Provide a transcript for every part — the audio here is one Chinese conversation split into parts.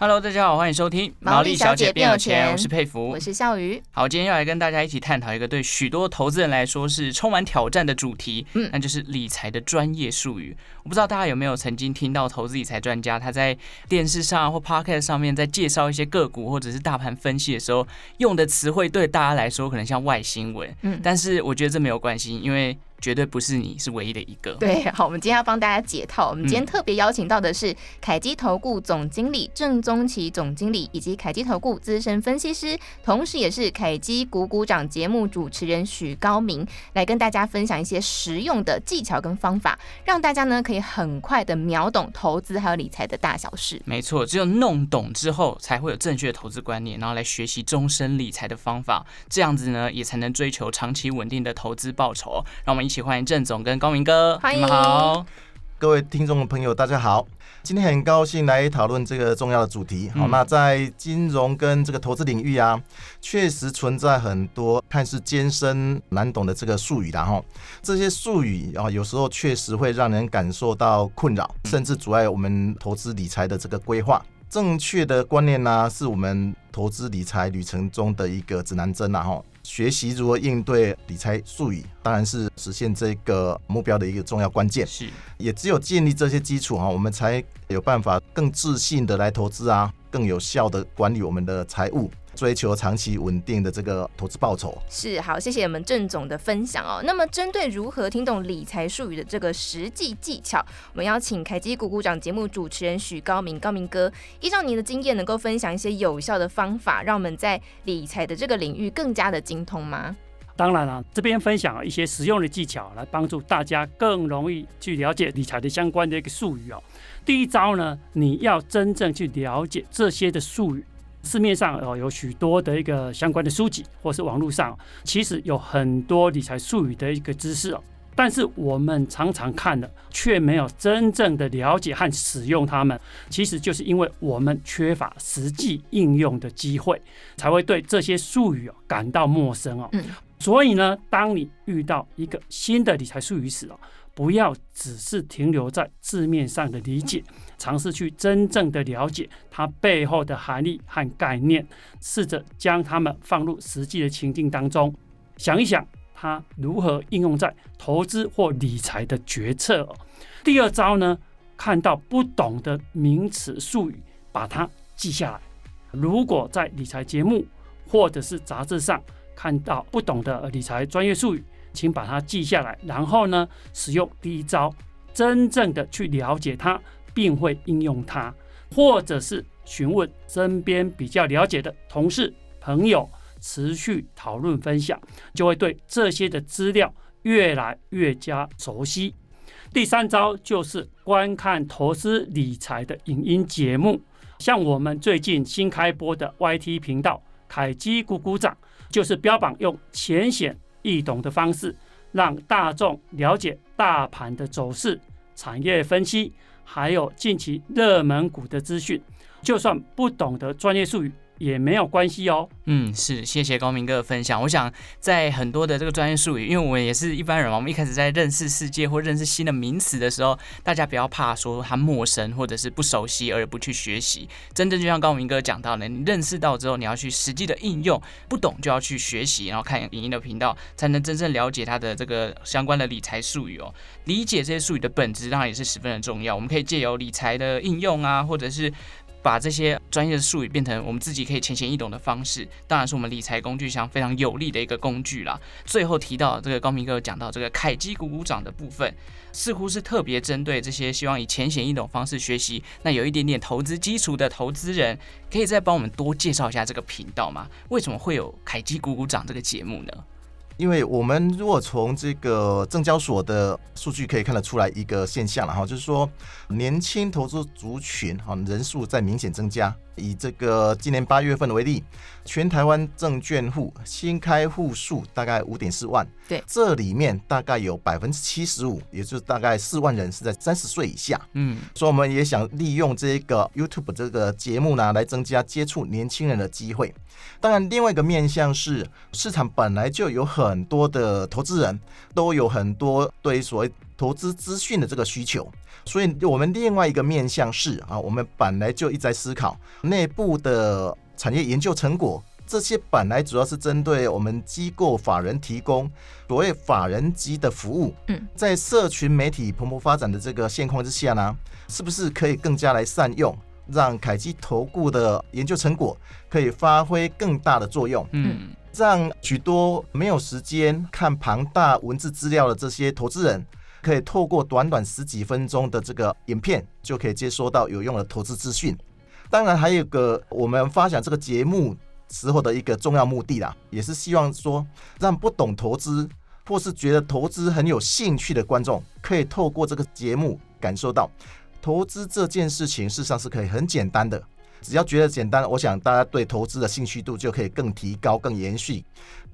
Hello，大家好，欢迎收听《毛利小姐变有钱》，我是佩服，我是笑鱼。好，今天要来跟大家一起探讨一个对许多投资人来说是充满挑战的主题，嗯，那就是理财的专业术语。我不知道大家有没有曾经听到投资理财专家他在电视上或 Podcast 上面在介绍一些个股或者是大盘分析的时候用的词汇，对大家来说可能像外星文，嗯，但是我觉得这没有关系，因为。绝对不是你是唯一的一个。对，好，我们今天要帮大家解套。我们今天特别邀请到的是凯基投顾总经理郑宗奇总经理，以及凯基投顾资深分析师，同时也是凯基股股长节目主持人许高明，来跟大家分享一些实用的技巧跟方法，让大家呢可以很快的秒懂投资还有理财的大小事。没错，只有弄懂之后，才会有正确的投资观念，然后来学习终身理财的方法，这样子呢，也才能追求长期稳定的投资报酬。让我们。一起欢迎郑总跟高明哥，欢迎，你们好，各位听众朋友，大家好。今天很高兴来讨论这个重要的主题。好，那在金融跟这个投资领域啊，确实存在很多看似艰深难懂的这个术语，然后这些术语啊，有时候确实会让人感受到困扰，甚至阻碍我们投资理财的这个规划。正确的观念呢、啊，是我们投资理财旅程中的一个指南针，然后学习如何应对理财术语，当然是实现这个目标的一个重要关键。是，也只有建立这些基础哈，我们才有办法更自信的来投资啊，更有效的管理我们的财务。追求长期稳定的这个投资报酬。是，好，谢谢我们郑总的分享哦。那么针对如何听懂理财术语的这个实际技巧，我们邀请凯基股股长节目主持人许高明高明哥，依照您的经验，能够分享一些有效的方法，让我们在理财的这个领域更加的精通吗？当然了、啊，这边分享一些实用的技巧，来帮助大家更容易去了解理财的相关的一个术语哦。第一招呢，你要真正去了解这些的术语。市面上哦有许多的一个相关的书籍，或是网络上其实有很多理财术语的一个知识哦，但是我们常常看了却没有真正的了解和使用它们，其实就是因为我们缺乏实际应用的机会，才会对这些术语哦感到陌生哦。嗯，所以呢，当你遇到一个新的理财术语时哦。不要只是停留在字面上的理解，尝试去真正的了解它背后的含义和概念，试着将它们放入实际的情境当中，想一想它如何应用在投资或理财的决策。第二招呢，看到不懂的名词术语，把它记下来。如果在理财节目或者是杂志上看到不懂的理财专业术语，请把它记下来，然后呢，使用第一招，真正的去了解它，并会应用它，或者是询问身边比较了解的同事、朋友，持续讨论分享，就会对这些的资料越来越加熟悉。第三招就是观看投资理财的影音节目，像我们最近新开播的 YT 频道“凯基鼓鼓掌”，就是标榜用浅显。易懂的方式，让大众了解大盘的走势、产业分析，还有近期热门股的资讯。就算不懂得专业术语，也没有关系哦。嗯，是，谢谢高明哥的分享。我想在很多的这个专业术语，因为我们也是一般人嘛，我们一开始在认识世界或认识新的名词的时候，大家不要怕说它陌生或者是不熟悉而不去学习。真正就像高明哥讲到的，你认识到之后，你要去实际的应用，不懂就要去学习，然后看影音的频道，才能真正了解它的这个相关的理财术语哦。理解这些术语的本质，当然也是十分的重要。我们可以借由理财的应用啊，或者是。把这些专业的术语变成我们自己可以浅显易懂的方式，当然是我们理财工具箱非常有力的一个工具啦。最后提到这个高明哥讲到这个凯基股股涨的部分，似乎是特别针对这些希望以浅显易懂方式学习，那有一点点投资基础的投资人，可以再帮我们多介绍一下这个频道吗？为什么会有凯基股股涨这个节目呢？因为我们如果从这个证交所的数据可以看得出来一个现象了哈，就是说年轻投资族群哈人数在明显增加，以这个今年八月份为例，全台湾证券户新开户数大概五点四万，对，这里面大概有百分之七十五，也就是大概四万人是在三十岁以下，嗯，所以我们也想利用这个 YouTube 这个节目呢，来增加接触年轻人的机会。当然，另外一个面向是市场本来就有很多的投资人，都有很多对所谓投资资讯的这个需求。所以，我们另外一个面向是啊，我们本来就一直在思考内部的产业研究成果，这些本来主要是针对我们机构法人提供所谓法人级的服务。嗯，在社群媒体蓬勃发展的这个现况之下呢，是不是可以更加来善用，让凯基投顾的研究成果可以发挥更大的作用？嗯，让许多没有时间看庞大文字资料的这些投资人。可以透过短短十几分钟的这个影片，就可以接收到有用的投资资讯。当然，还有个我们发想这个节目时候的一个重要目的啦，也是希望说，让不懂投资或是觉得投资很有兴趣的观众，可以透过这个节目感受到，投资这件事情事实上是可以很简单的。只要觉得简单，我想大家对投资的兴趣度就可以更提高、更延续。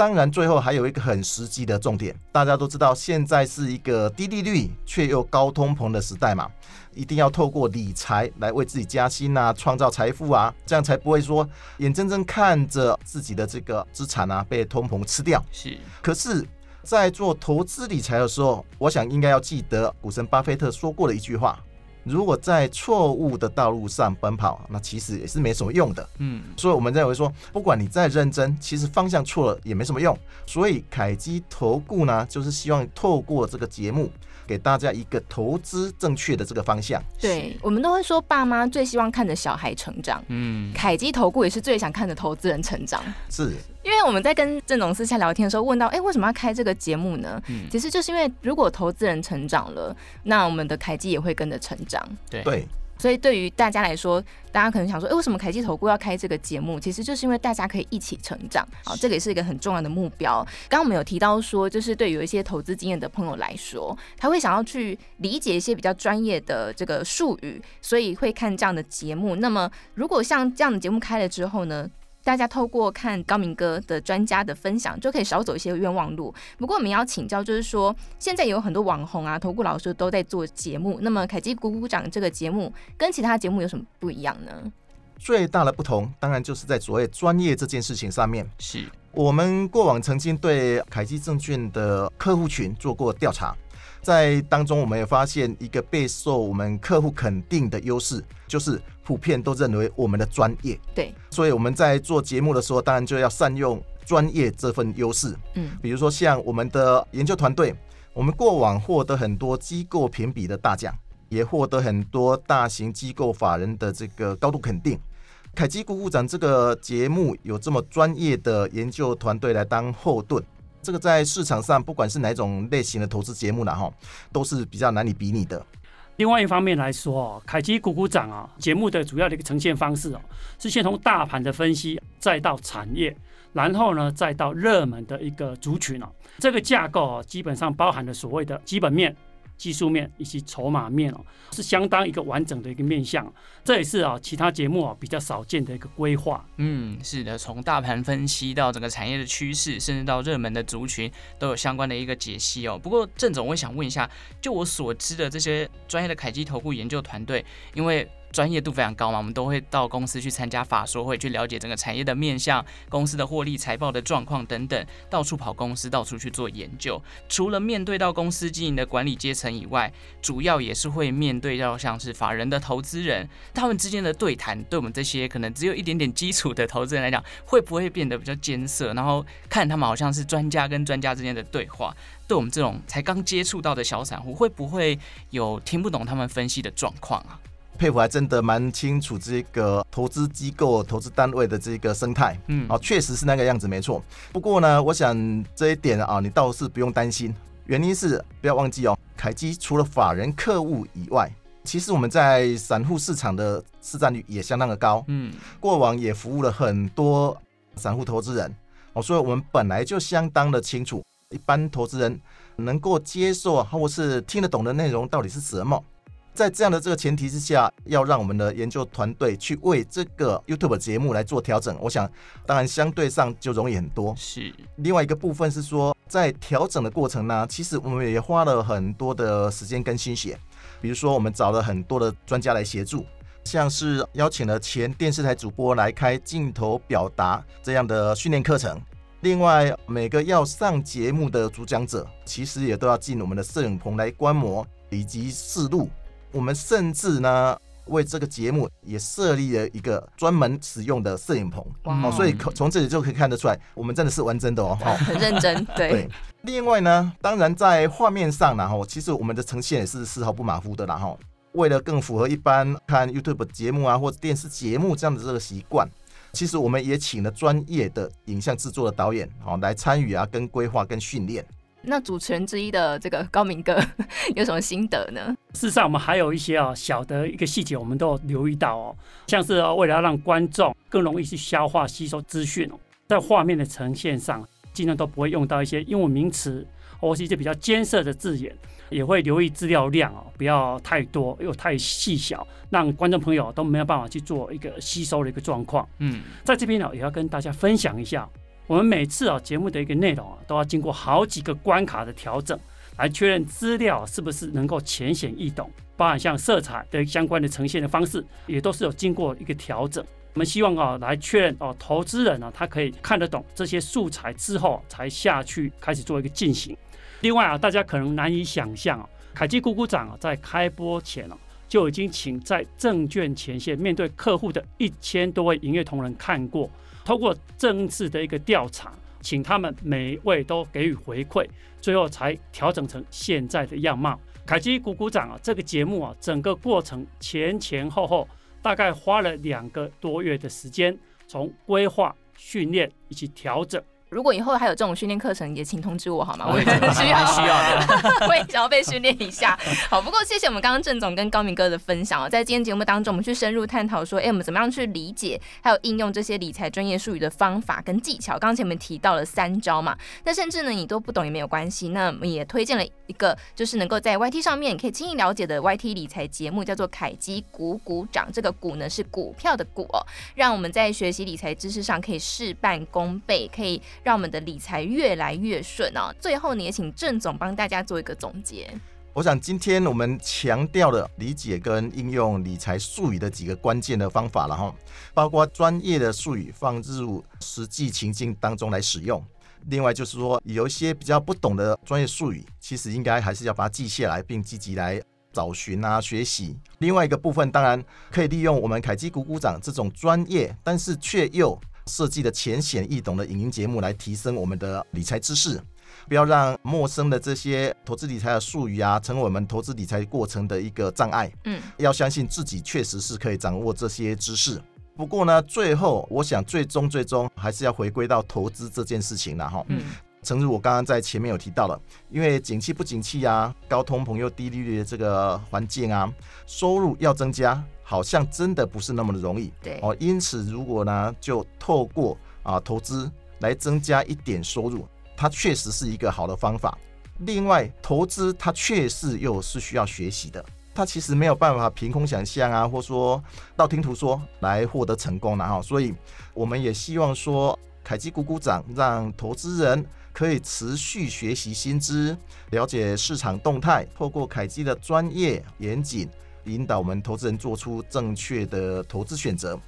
当然，最后还有一个很实际的重点，大家都知道，现在是一个低利率却又高通膨的时代嘛，一定要透过理财来为自己加薪啊，创造财富啊，这样才不会说眼睁睁看着自己的这个资产啊被通膨吃掉。是。可是，在做投资理财的时候，我想应该要记得股神巴菲特说过的一句话。如果在错误的道路上奔跑，那其实也是没什么用的。嗯，所以我们认为说，不管你再认真，其实方向错了也没什么用。所以凯基投顾呢，就是希望透过这个节目。给大家一个投资正确的这个方向。对，我们都会说，爸妈最希望看着小孩成长。嗯，凯基投顾也是最想看着投资人成长。是，因为我们在跟郑总私下聊天的时候，问到，哎，为什么要开这个节目呢？嗯，其实就是因为如果投资人成长了，那我们的凯基也会跟着成长。对。对。所以对于大家来说，大家可能想说，哎，为什么凯基投顾要开这个节目？其实就是因为大家可以一起成长，好，这个也是一个很重要的目标。刚刚我们有提到说，就是对于有一些投资经验的朋友来说，他会想要去理解一些比较专业的这个术语，所以会看这样的节目。那么，如果像这样的节目开了之后呢？大家透过看高明哥的专家的分享，就可以少走一些冤枉路。不过我们要请教，就是说现在有很多网红啊、投顾老师都在做节目。那么凯基股股长这个节目跟其他节目有什么不一样呢？最大的不同，当然就是在所谓专业这件事情上面。是我们过往曾经对凯基证券的客户群做过调查。在当中，我们也发现一个备受我们客户肯定的优势，就是普遍都认为我们的专业。对，所以我们在做节目的时候，当然就要善用专业这份优势。嗯，比如说像我们的研究团队，我们过往获得很多机构评比的大奖，也获得很多大型机构法人的这个高度肯定。凯基股股长这个节目有这么专业的研究团队来当后盾。这个在市场上，不管是哪种类型的投资节目呢，哈，都是比较难以比拟的。另外一方面来说，哦，凯基股股长啊，节目的主要的一个呈现方式哦，是先从大盘的分析，再到产业，然后呢，再到热门的一个族群哦。这个架构哦，基本上包含了所谓的基本面。技术面以及筹码面哦，是相当一个完整的一个面向，这也是啊其他节目啊比较少见的一个规划。嗯，是的，从大盘分析到整个产业的趋势，甚至到热门的族群，都有相关的一个解析哦。不过郑总，我想问一下，就我所知的这些专业的凯基投顾研究团队，因为专业度非常高嘛，我们都会到公司去参加法说会，去了解整个产业的面向、公司的获利、财报的状况等等，到处跑公司，到处去做研究。除了面对到公司经营的管理阶层以外，主要也是会面对到像是法人的投资人，他们之间的对谈，对我们这些可能只有一点点基础的投资人来讲，会不会变得比较艰涩？然后看他们好像是专家跟专家之间的对话，对我们这种才刚接触到的小散户，会不会有听不懂他们分析的状况啊？佩服，还真的蛮清楚这个投资机构、投资单位的这个生态，嗯，啊，确实是那个样子，没错。不过呢，我想这一点啊，你倒是不用担心。原因是不要忘记哦，凯基除了法人客户以外，其实我们在散户市场的市占率也相当的高，嗯，过往也服务了很多散户投资人，哦，所以我们本来就相当的清楚，一般投资人能够接受或是听得懂的内容到底是什么。在这样的这个前提之下，要让我们的研究团队去为这个 YouTube 节目来做调整，我想当然相对上就容易很多。是。另外一个部分是说，在调整的过程呢，其实我们也花了很多的时间跟心血，比如说我们找了很多的专家来协助，像是邀请了前电视台主播来开镜头表达这样的训练课程。另外，每个要上节目的主讲者，其实也都要进我们的摄影棚来观摩以及试录。我们甚至呢，为这个节目也设立了一个专门使用的摄影棚。哇哦，所以从这里就可以看得出来，我们真的是玩真的哦。很认真，对。对。另外呢，当然在画面上，然后其实我们的呈现也是丝毫不马虎的，然后为了更符合一般看 YouTube 节目啊或者电视节目这样的这个习惯，其实我们也请了专业的影像制作的导演，好来参与啊，跟规划跟训练。那主持人之一的这个高明哥 有什么心得呢？事实上，我们还有一些啊小的一个细节，我们都有留意到哦，像是为了要让观众更容易去消化吸收资讯哦，在画面的呈现上，尽量都不会用到一些英文名词或是一些比较艰涩的字眼，也会留意资料量哦，不要太多又太细小，让观众朋友都没有办法去做一个吸收的一个状况。嗯，在这边呢，也要跟大家分享一下。我们每次啊节目的一个内容啊，都要经过好几个关卡的调整，来确认资料是不是能够浅显易懂，包含像色彩的相关的呈现的方式，也都是有经过一个调整。我们希望啊来确认哦，投资人呢他可以看得懂这些素材之后，才下去开始做一个进行。另外啊，大家可能难以想象啊，凯基股股长啊在开播前啊就已经请在证券前线面对客户的一千多位营业同仁看过。通过正式的一个调查，请他们每位都给予回馈，最后才调整成现在的样貌。凯基鼓鼓掌啊，这个节目啊，整个过程前前后后大概花了两个多月的时间，从规划、训练以及调整。如果以后还有这种训练课程，也请通知我好吗？哦、我也很需要，需要 我也想要被训练一下。好，不过谢谢我们刚刚郑总跟高明哥的分享哦，在今天节目当中，我们去深入探讨说，哎，我们怎么样去理解还有应用这些理财专业术语的方法跟技巧？刚刚前面提到了三招嘛，那甚至呢你都不懂也没有关系，那我们也推荐了一个就是能够在 YT 上面可以轻易了解的 YT 理财节目，叫做凯基股股长。这个股呢是股票的股哦，让我们在学习理财知识上可以事半功倍，可以让我们的理财。越来越顺哦。最后，你也请郑总帮大家做一个总结。我想今天我们强调了理解跟应用理财术语的几个关键的方法了哈，包括专业的术语放入实际情境当中来使用。另外就是说，有一些比较不懂的专业术语，其实应该还是要把它记下来，并积极来找寻啊学习。另外一个部分，当然可以利用我们凯基股股长这种专业，但是却又设计的浅显易懂的影音节目来提升我们的理财知识，不要让陌生的这些投资理财的术语啊，成为我们投资理财过程的一个障碍。嗯，要相信自己确实是可以掌握这些知识。不过呢，最后我想最终最终还是要回归到投资这件事情了哈。嗯，诚如我刚刚在前面有提到了，因为景气不景气啊，高通膨又低利率的这个环境啊，收入要增加。好像真的不是那么的容易，对哦，因此如果呢，就透过啊投资来增加一点收入，它确实是一个好的方法。另外，投资它确实又是需要学习的，它其实没有办法凭空想象啊，或说道听途说来获得成功的哈。所以，我们也希望说，凯基鼓鼓掌让投资人可以持续学习新知，了解市场动态，透过凯基的专业严谨。引导我们投资人做出正确的投资选择，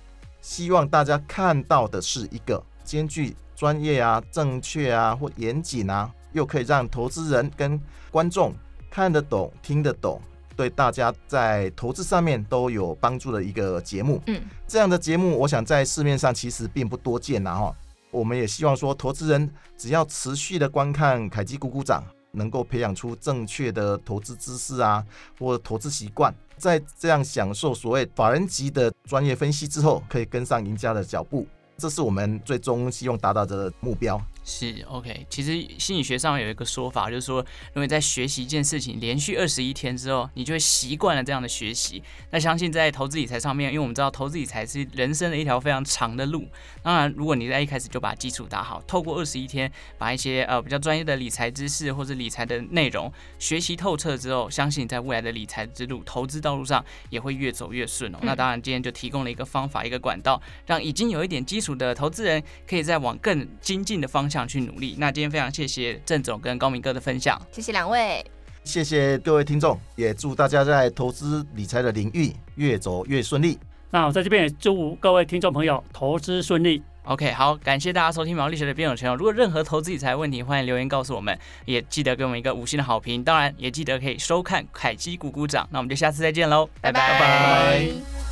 希望大家看到的是一个兼具专业啊、正确啊或严谨啊，又可以让投资人跟观众看得懂、听得懂，对大家在投资上面都有帮助的一个节目。嗯，这样的节目，我想在市面上其实并不多见呐哈。我们也希望说，投资人只要持续的观看凯基股股长，能够培养出正确的投资姿势啊，或投资习惯。在这样享受所谓法人级的专业分析之后，可以跟上赢家的脚步，这是我们最终希望达到的目标。是 OK，其实心理学上有一个说法，就是说，如果你在学习一件事情连续二十一天之后，你就会习惯了这样的学习。那相信在投资理财上面，因为我们知道投资理财是人生的一条非常长的路。当然，如果你在一开始就把基础打好，透过二十一天把一些呃比较专业的理财知识或者理财的内容学习透彻之后，相信你在未来的理财之路、投资道路上也会越走越顺哦。那当然，今天就提供了一个方法、一个管道，让已经有一点基础的投资人可以再往更精进的方向。想去努力。那今天非常谢谢郑总跟高明哥的分享，谢谢两位，谢谢各位听众，也祝大家在投资理财的领域越走越顺利。那我在这边也祝各位听众朋友投资顺利。OK，好，感谢大家收听毛利学的变有钱。如果任何投资理财问题，欢迎留言告诉我们，也记得给我们一个五星的好评。当然，也记得可以收看凯基股股掌。那我们就下次再见喽，拜拜。拜拜。